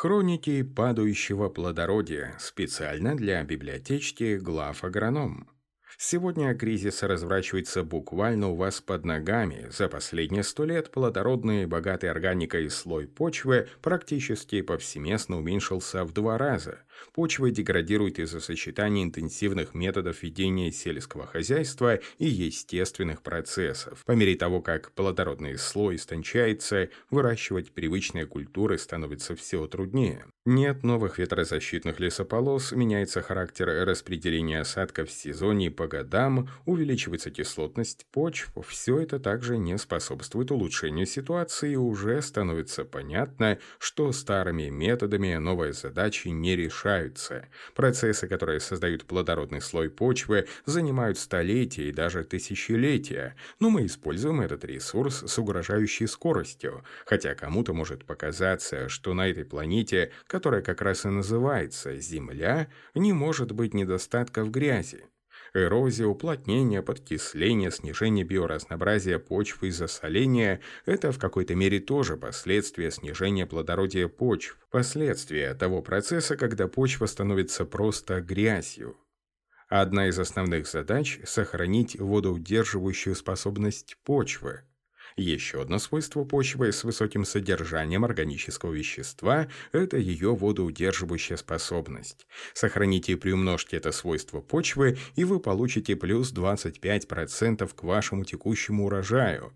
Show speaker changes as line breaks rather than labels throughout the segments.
Хроники падающего плодородия специально для библиотечки глав агроном. Сегодня кризис разворачивается буквально у вас под ногами. За последние сто лет плодородный, богатый органикой слой почвы практически повсеместно уменьшился в два раза. Почва деградирует из-за сочетания интенсивных методов ведения сельского хозяйства и естественных процессов. По мере того, как плодородный слой истончается, выращивать привычные культуры становится все труднее. Нет новых ветрозащитных лесополос, меняется характер распределения осадков в сезоне по годам, увеличивается кислотность почв. Все это также не способствует улучшению ситуации, уже становится понятно, что старыми методами новые задачи не решаются. Процессы, которые создают плодородный слой почвы, занимают столетия и даже тысячелетия, но мы используем этот ресурс с угрожающей скоростью, хотя кому-то может показаться, что на этой планете – которая как раз и называется «Земля», не может быть недостатков грязи. Эрозия, уплотнение, подкисление, снижение биоразнообразия почвы и засоление – это в какой-то мере тоже последствия снижения плодородия почв, последствия того процесса, когда почва становится просто грязью. Одна из основных задач – сохранить водоудерживающую способность почвы – еще одно свойство почвы с высоким содержанием органического вещества – это ее водоудерживающая способность. Сохраните и приумножьте это свойство почвы, и вы получите плюс 25% к вашему текущему урожаю.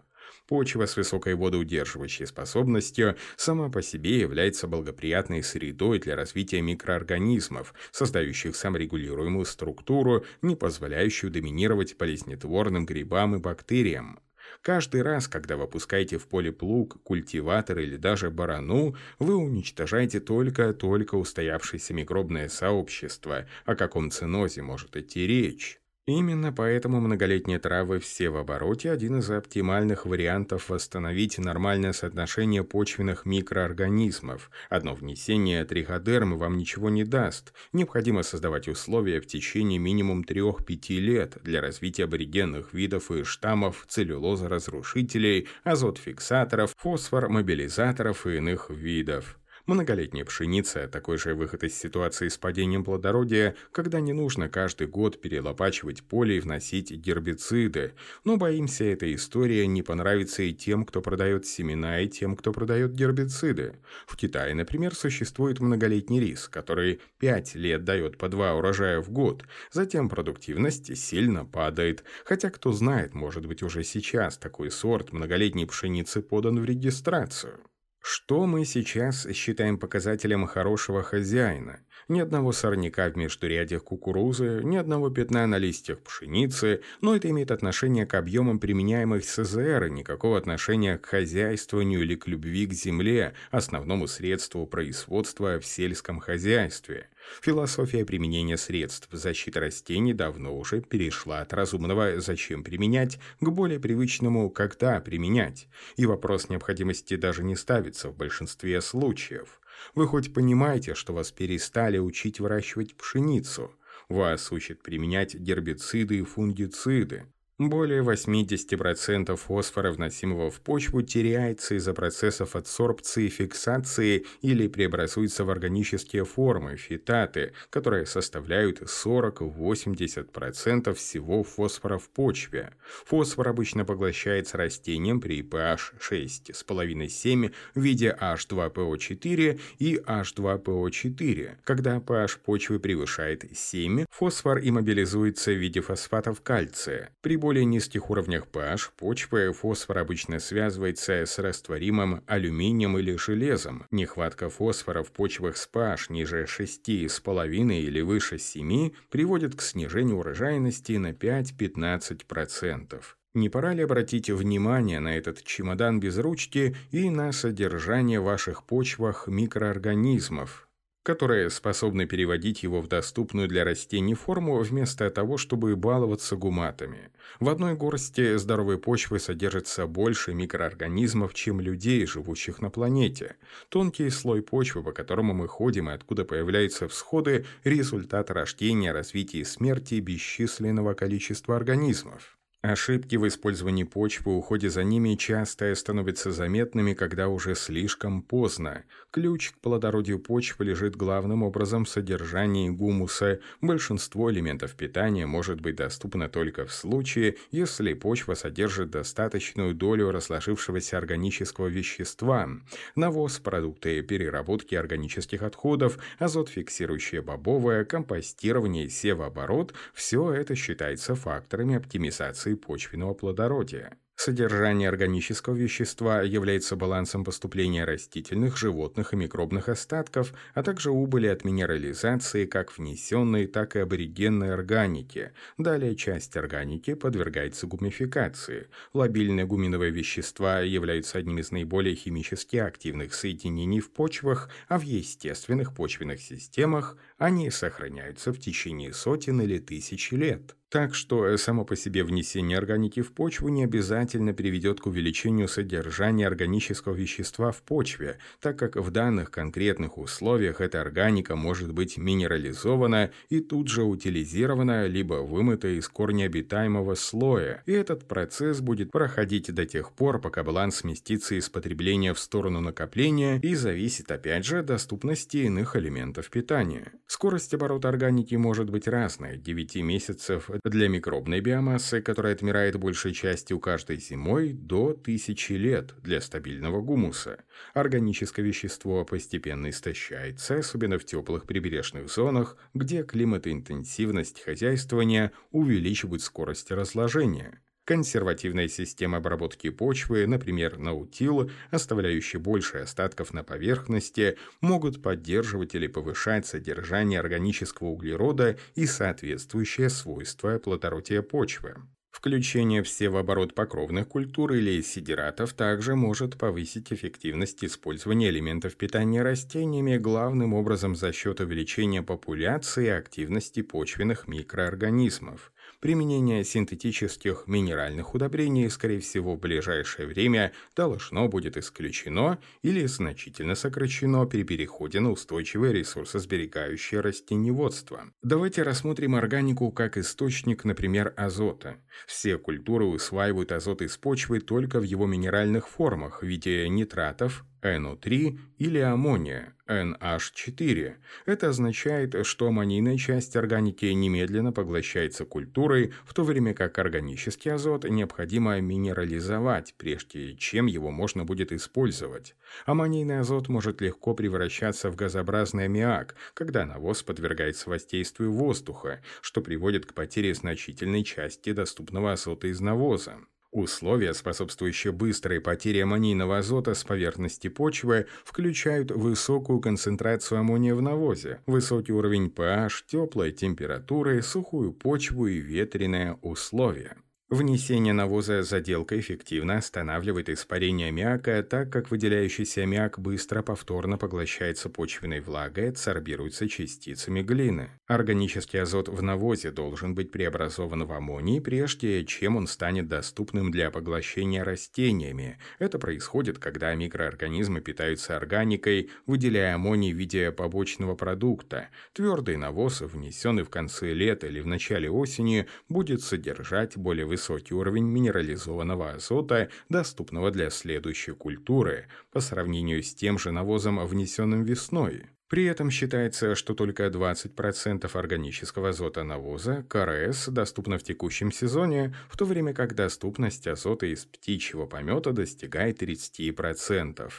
Почва с высокой водоудерживающей способностью сама по себе является благоприятной средой для развития микроорганизмов, создающих саморегулируемую структуру, не позволяющую доминировать болезнетворным грибам и бактериям. Каждый раз, когда вы пускаете в поле плуг, культиватор или даже барану, вы уничтожаете только-только устоявшееся микробное сообщество. О каком цинозе может идти речь? Именно поэтому многолетние травы все в обороте – один из оптимальных вариантов восстановить нормальное соотношение почвенных микроорганизмов. Одно внесение триходермы вам ничего не даст. Необходимо создавать условия в течение минимум 3-5 лет для развития аборигенных видов и штаммов целлюлоза-разрушителей, азот-фиксаторов, фосфор-мобилизаторов и иных видов. Многолетняя пшеница – такой же выход из ситуации с падением плодородия, когда не нужно каждый год перелопачивать поле и вносить гербициды. Но, боимся, эта история не понравится и тем, кто продает семена, и тем, кто продает гербициды. В Китае, например, существует многолетний рис, который 5 лет дает по 2 урожая в год. Затем продуктивность сильно падает. Хотя, кто знает, может быть, уже сейчас такой сорт многолетней пшеницы подан в регистрацию. Что мы сейчас считаем показателем хорошего хозяина? Ни одного сорняка в междурядьях кукурузы, ни одного пятна на листьях пшеницы, но это имеет отношение к объемам применяемых СЗР и никакого отношения к хозяйствованию или к любви к земле, основному средству производства в сельском хозяйстве. Философия применения средств защиты растений давно уже перешла от разумного «зачем применять» к более привычному «когда применять», и вопрос необходимости даже не ставится в большинстве случаев. Вы хоть понимаете, что вас перестали учить выращивать пшеницу? Вас учат применять гербициды и фунгициды. Более 80% фосфора, вносимого в почву, теряется из-за процессов адсорбции, фиксации или преобразуется в органические формы, фитаты, которые составляют 40-80% всего фосфора в почве. Фосфор обычно поглощается растением при pH 6,5-7 в виде H2PO4 и H2PO4. Когда pH почвы превышает 7, фосфор иммобилизуется в виде фосфатов кальция. При более низких уровнях pH почвы фосфор обычно связывается с растворимым алюминием или железом. Нехватка фосфора в почвах с pH ниже 6,5 или выше 7 приводит к снижению урожайности на 5-15%. Не пора ли обратить внимание на этот чемодан без ручки и на содержание в ваших почвах микроорганизмов? Которые способны переводить его в доступную для растений форму вместо того, чтобы баловаться гуматами. В одной горсти здоровой почвы содержится больше микроорганизмов, чем людей, живущих на планете. Тонкий слой почвы, по которому мы ходим и откуда появляются всходы, результат рождения, развития и смерти бесчисленного количества организмов. Ошибки в использовании почвы уходе за ними часто становятся заметными, когда уже слишком поздно. Ключ к плодородию почвы лежит главным образом в содержании гумуса. Большинство элементов питания может быть доступно только в случае, если почва содержит достаточную долю разложившегося органического вещества. Навоз, продукты переработки органических отходов, азот фиксирующее бобовое, компостирование, севооборот – все это считается факторами оптимизации почвенного плодородия. Содержание органического вещества является балансом поступления растительных, животных и микробных остатков, а также убыли от минерализации как внесенной, так и аборигенной органики. Далее часть органики подвергается гумификации. Лобильные гуминовые вещества являются одним из наиболее химически активных соединений в почвах, а в естественных почвенных системах они сохраняются в течение сотен или тысяч лет. Так что само по себе внесение органики в почву не обязательно приведет к увеличению содержания органического вещества в почве, так как в данных конкретных условиях эта органика может быть минерализована и тут же утилизирована, либо вымыта из корня обитаемого слоя, и этот процесс будет проходить до тех пор, пока баланс сместится из потребления в сторону накопления и зависит опять же от доступности иных элементов питания. Скорость оборота органики может быть разной – 9 месяцев для микробной биомассы, которая отмирает большей частью каждой зимой, до 1000 лет для стабильного гумуса. Органическое вещество постепенно истощается, особенно в теплых прибережных зонах, где климатоинтенсивность хозяйствования увеличивает скорость разложения. Консервативная система обработки почвы, например, наутил, оставляющий больше остатков на поверхности, могут поддерживать или повышать содержание органического углерода и соответствующие свойства плодородия почвы. Включение в оборот покровных культур или сидератов также может повысить эффективность использования элементов питания растениями, главным образом за счет увеличения популяции и активности почвенных микроорганизмов. Применение синтетических минеральных удобрений, скорее всего, в ближайшее время должно будет исключено или значительно сокращено при переходе на устойчивое ресурсосберегающее растениеводство. Давайте рассмотрим органику как источник, например, азота. Все культуры усваивают азот из почвы только в его минеральных формах в виде нитратов, NO3 или аммония, NH4. Это означает, что аммонийная часть органики немедленно поглощается культурой, в то время как органический азот необходимо минерализовать, прежде чем его можно будет использовать. Аммонийный азот может легко превращаться в газообразный аммиак, когда навоз подвергается воздействию воздуха, что приводит к потере значительной части доступного азота из навоза. Условия, способствующие быстрой потере аммонийного азота с поверхности почвы, включают высокую концентрацию аммония в навозе, высокий уровень pH, теплые температуры, сухую почву и ветреные условия. Внесение навоза заделка эффективно останавливает испарение аммиака, так как выделяющийся аммиак быстро повторно поглощается почвенной влагой и адсорбируется частицами глины. Органический азот в навозе должен быть преобразован в аммоний, прежде чем он станет доступным для поглощения растениями. Это происходит, когда микроорганизмы питаются органикой, выделяя аммоний в виде побочного продукта. Твердый навоз, внесенный в конце лета или в начале осени, будет содержать более высокий уровень минерализованного азота, доступного для следующей культуры, по сравнению с тем же навозом, внесенным весной. При этом считается, что только 20% органического азота навоза, КРС, доступно в текущем сезоне, в то время как доступность азота из птичьего помета достигает 30%.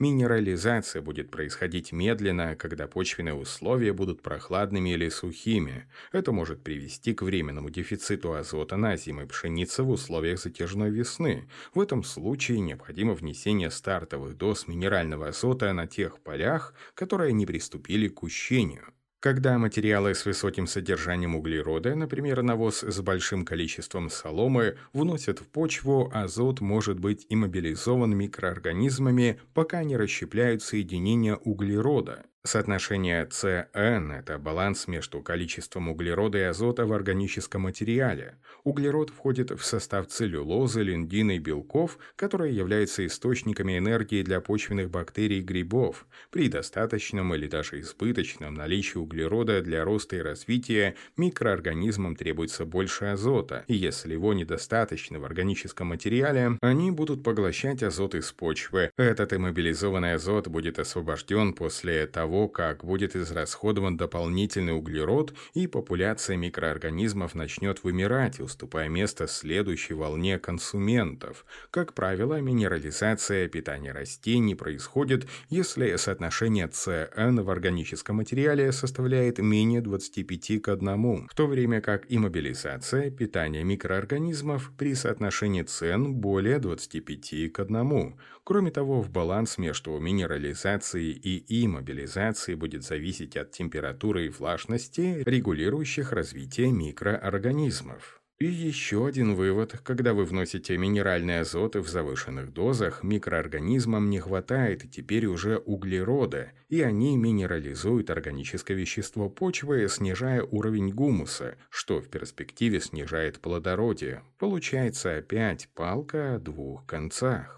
Минерализация будет происходить медленно, когда почвенные условия будут прохладными или сухими. Это может привести к временному дефициту азота на зимой пшеницы в условиях затяжной весны. В этом случае необходимо внесение стартовых доз минерального азота на тех полях, которые не приступили к ущению. Когда материалы с высоким содержанием углерода, например, навоз с большим количеством соломы, вносят в почву, азот может быть иммобилизован микроорганизмами, пока не расщепляют соединения углерода. Соотношение CN – это баланс между количеством углерода и азота в органическом материале. Углерод входит в состав целлюлозы, линдина и белков, которые являются источниками энергии для почвенных бактерий и грибов. При достаточном или даже избыточном наличии углерода для роста и развития микроорганизмам требуется больше азота, и если его недостаточно в органическом материале, они будут поглощать азот из почвы. Этот иммобилизованный азот будет освобожден после того, того, как будет израсходован дополнительный углерод и популяция микроорганизмов начнет вымирать, уступая место следующей волне консументов. Как правило, минерализация питания растений происходит, если соотношение CN в органическом материале составляет менее 25 к 1, в то время как иммобилизация питания микроорганизмов при соотношении CN более 25 к 1. Кроме того, в баланс между минерализацией и иммобилизацией организации будет зависеть от температуры и влажности, регулирующих развитие микроорганизмов. И еще один вывод. Когда вы вносите минеральные азоты в завышенных дозах, микроорганизмам не хватает теперь уже углерода, и они минерализуют органическое вещество почвы, снижая уровень гумуса, что в перспективе снижает плодородие. Получается опять палка о двух концах.